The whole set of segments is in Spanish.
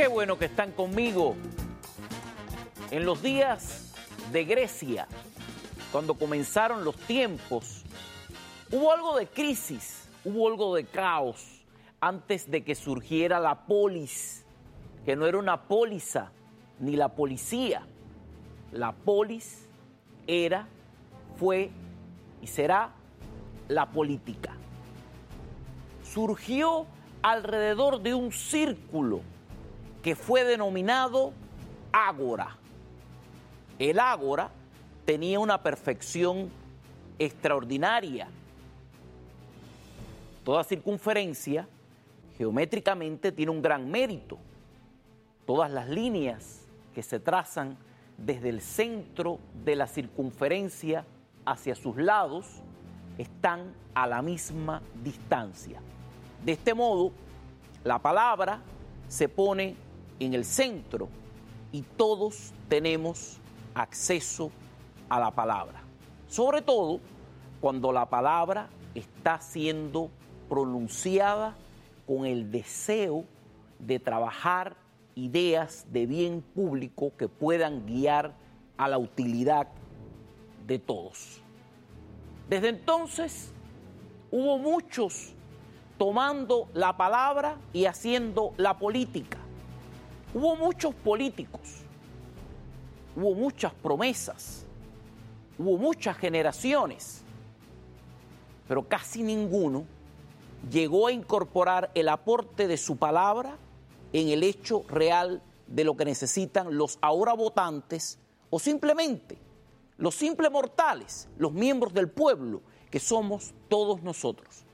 Qué bueno que están conmigo. En los días de Grecia, cuando comenzaron los tiempos, hubo algo de crisis, hubo algo de caos antes de que surgiera la polis, que no era una póliza ni la policía. La polis era, fue y será la política. Surgió alrededor de un círculo que fue denominado ágora. El ágora tenía una perfección extraordinaria. Toda circunferencia geométricamente tiene un gran mérito. Todas las líneas que se trazan desde el centro de la circunferencia hacia sus lados están a la misma distancia. De este modo, la palabra se pone en el centro y todos tenemos acceso a la palabra. Sobre todo cuando la palabra está siendo pronunciada con el deseo de trabajar ideas de bien público que puedan guiar a la utilidad de todos. Desde entonces hubo muchos tomando la palabra y haciendo la política. Hubo muchos políticos, hubo muchas promesas, hubo muchas generaciones, pero casi ninguno llegó a incorporar el aporte de su palabra en el hecho real de lo que necesitan los ahora votantes o simplemente los simples mortales, los miembros del pueblo, que somos todos nosotros.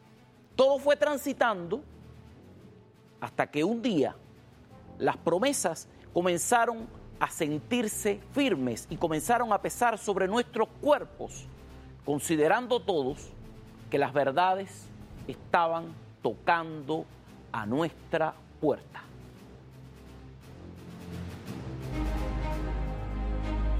Todo fue transitando hasta que un día las promesas comenzaron a sentirse firmes y comenzaron a pesar sobre nuestros cuerpos, considerando todos que las verdades estaban tocando a nuestra puerta.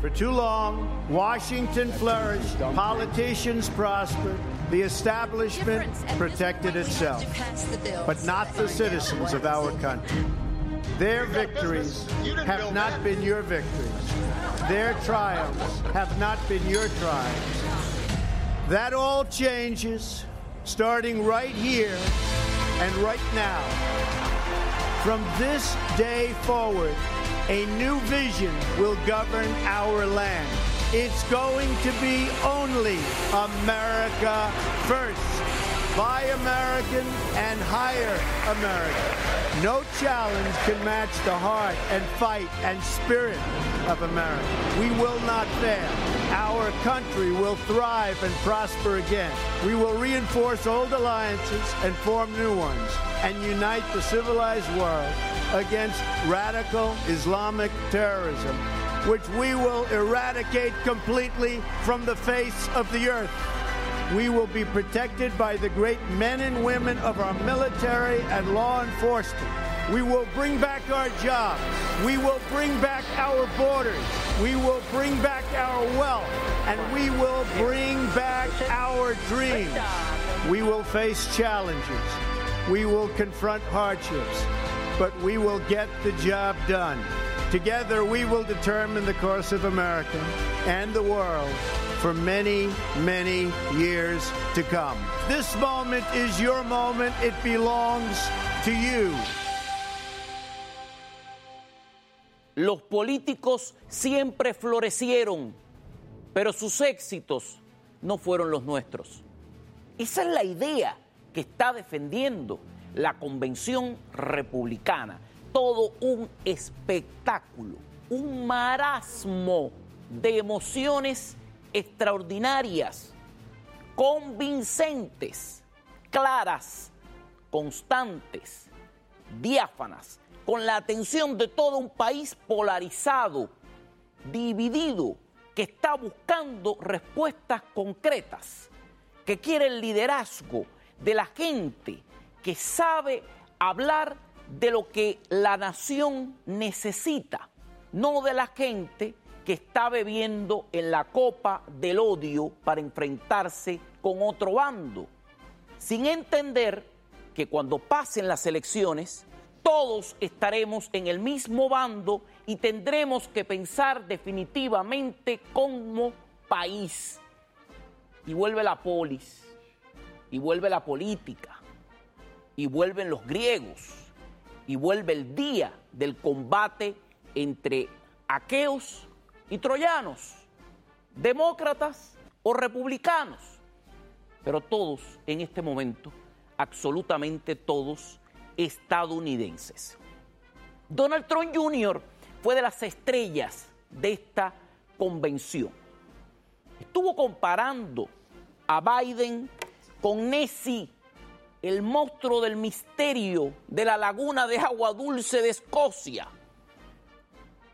For too long, Washington flourished, politicians prospered, the establishment protected itself, but not the citizens of our country. Their victories have not been your victories. Their triumphs have not been your triumphs. That all changes starting right here and right now. From this day forward, a new vision will govern our land. It's going to be only America first. Buy American and hire American. No challenge can match the heart and fight and spirit of America. We will not fail. Our country will thrive and prosper again. We will reinforce old alliances and form new ones and unite the civilized world against radical Islamic terrorism, which we will eradicate completely from the face of the earth. We will be protected by the great men and women of our military and law enforcement. We will bring back our jobs. We will bring back our borders. We will bring back our wealth. And we will bring back our dreams. We will face challenges. We will confront hardships. But we will get the job done. Together, we will determine the course of America and the world for many, many years to come. This moment is your moment. It belongs to you. Los políticos siempre florecieron, pero sus éxitos no fueron los nuestros. Esa es la idea que está defendiendo la Convención Republicana. Todo un espectáculo, un marasmo de emociones extraordinarias, convincentes, claras, constantes, diáfanas, con la atención de todo un país polarizado, dividido, que está buscando respuestas concretas, que quiere el liderazgo de la gente que sabe hablar de lo que la nación necesita, no de la gente que está bebiendo en la copa del odio para enfrentarse con otro bando, sin entender que cuando pasen las elecciones, todos estaremos en el mismo bando y tendremos que pensar definitivamente como país. Y vuelve la polis, y vuelve la política, y vuelven los griegos, y vuelve el día del combate entre aqueos y troyanos, demócratas o republicanos, pero todos en este momento, absolutamente todos estadounidenses. Donald Trump Jr. fue de las estrellas de esta convención. Estuvo comparando a Biden con Nessie, el monstruo del misterio de la laguna de agua dulce de Escocia.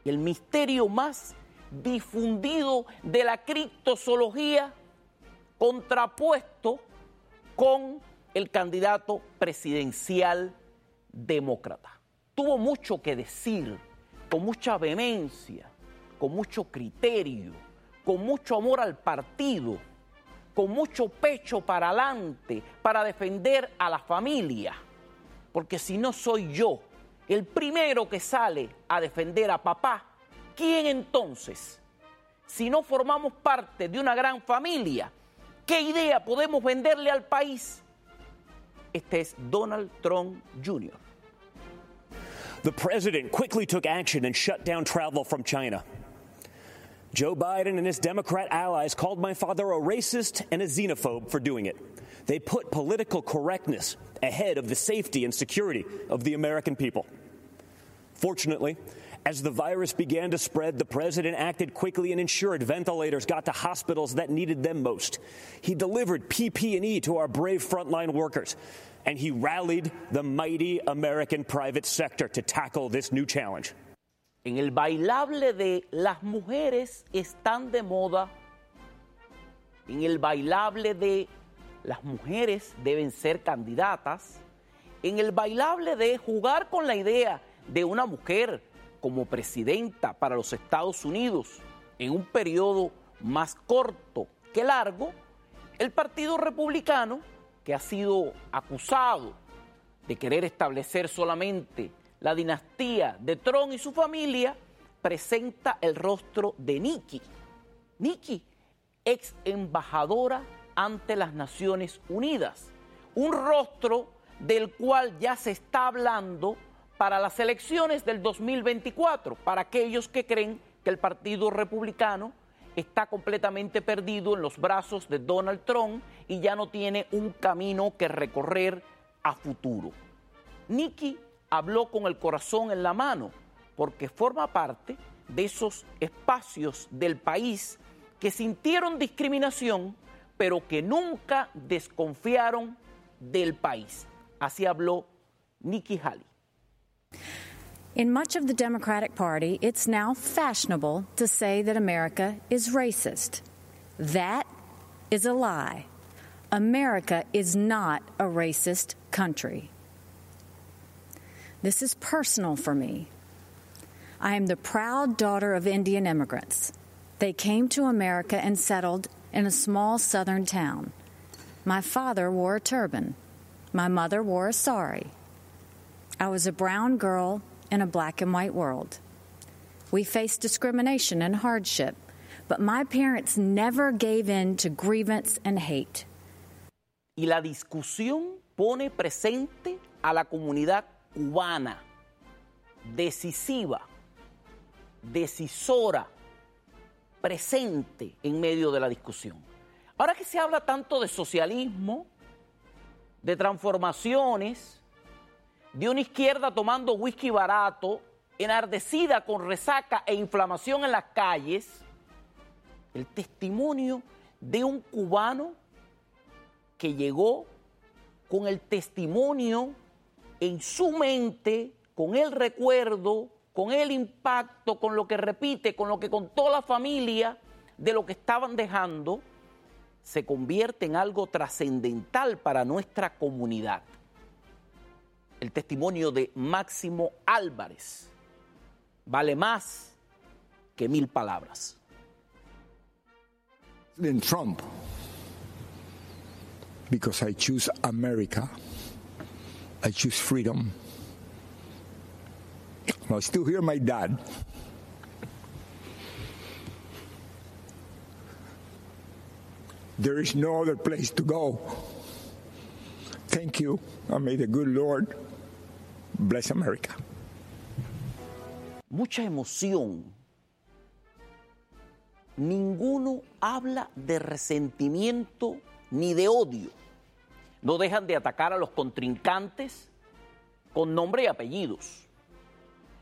El misterio más difundido de la criptozoología contrapuesto con el candidato presidencial demócrata. Tuvo mucho que decir, con mucha vehemencia, con mucho criterio, con mucho amor al partido, con mucho pecho para adelante, para defender a la familia. Porque si no soy yo el primero que sale a defender a papá, ¿quién entonces? Si no formamos parte de una gran familia, ¿qué idea podemos venderle al país? Este es Donald Trump Jr. The president quickly took action and shut down travel from China. Joe Biden and his Democrat allies called my father a racist and a xenophobe for doing it. They put political correctness ahead of the safety and security of the American people. Fortunately, as the virus began to spread, the president acted quickly and ensured ventilators got to hospitals that needed them most. He delivered PPE to our brave frontline workers, and he rallied the mighty American private sector to tackle this new challenge. En el bailable de las mujeres están de moda. En el bailable de las mujeres deben ser candidatas. En el bailable de jugar con la idea de una mujer como presidenta para los Estados Unidos en un periodo más corto que largo, el Partido Republicano, que ha sido acusado de querer establecer solamente la dinastía de Trump y su familia, presenta el rostro de Nikki. Nikki, ex embajadora ante las Naciones Unidas. Un rostro del cual ya se está hablando para las elecciones del 2024, para aquellos que creen que el Partido Republicano está completamente perdido en los brazos de Donald Trump y ya no tiene un camino que recorrer a futuro. Nikki habló con el corazón en la mano porque forma parte de esos espacios del país que sintieron discriminación, pero que nunca desconfiaron del país. Así habló Nikki Haley. In much of the Democratic Party, it's now fashionable to say that America is racist. That is a lie. America is not a racist country. This is personal for me. I am the proud daughter of Indian immigrants. They came to America and settled in a small southern town. My father wore a turban. My mother wore a sari. I was a brown girl in a black and white world. We faced discrimination and hardship, but my parents never gave in to grievance and hate. Y la discusión pone presente a la comunidad cubana, decisiva, decisora, presente en medio de la discusión. Ahora que se habla tanto de socialismo, de transformaciones, de una izquierda tomando whisky barato, enardecida con resaca e inflamación en las calles, el testimonio de un cubano que llegó con el testimonio en su mente, con el recuerdo, con el impacto, con lo que repite, con lo que contó la familia de lo que estaban dejando, se convierte en algo trascendental para nuestra comunidad. El testimonio de Máximo Álvarez vale más que mil palabras. President Trump, because I choose America, I choose freedom. I still hear my dad. There is no other place to go. Thank you, and may the good Lord bless America. Mucha emoción. Ninguno habla de resentimiento ni de odio. No dejan de atacar a los contrincantes con nombre y apellidos.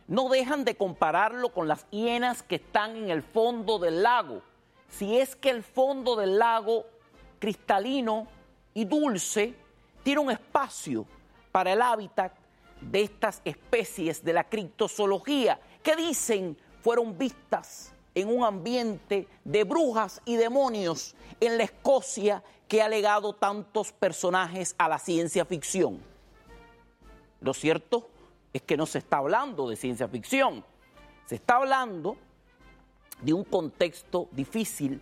No dejan de compararlo con las hienas que están en el fondo del lago. Si es que el fondo del lago cristalino y dulce tiene un espacio para el hábitat de estas especies de la criptozoología que dicen fueron vistas en un ambiente de brujas y demonios en la Escocia que ha legado tantos personajes a la ciencia ficción. Lo cierto es que no se está hablando de ciencia ficción, se está hablando de un contexto difícil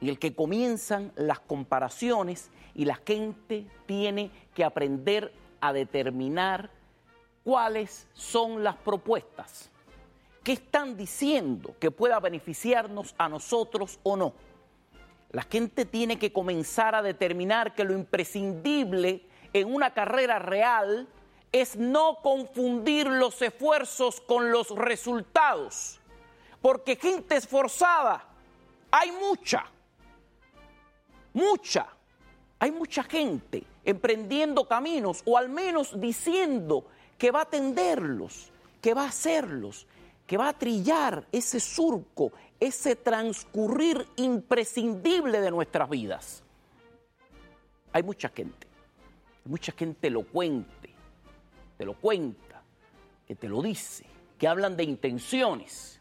en el que comienzan las comparaciones y la gente tiene que aprender a determinar cuáles son las propuestas, qué están diciendo que pueda beneficiarnos a nosotros o no. La gente tiene que comenzar a determinar que lo imprescindible en una carrera real es no confundir los esfuerzos con los resultados, porque gente esforzada hay mucha, mucha, hay mucha gente emprendiendo caminos o al menos diciendo que va a atenderlos, que va a hacerlos, que va a trillar ese surco, ese transcurrir imprescindible de nuestras vidas. Hay mucha gente, mucha gente elocuente, te lo cuenta, que te lo dice, que hablan de intenciones.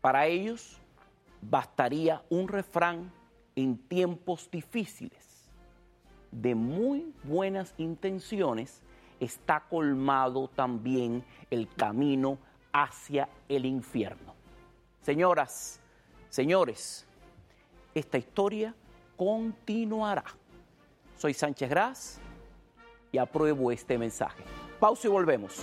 Para ellos bastaría un refrán en tiempos difíciles. De muy buenas intenciones está colmado también el camino hacia el infierno. Señoras, señores, esta historia continuará. Soy Sánchez Gras y apruebo este mensaje. Pausa y volvemos.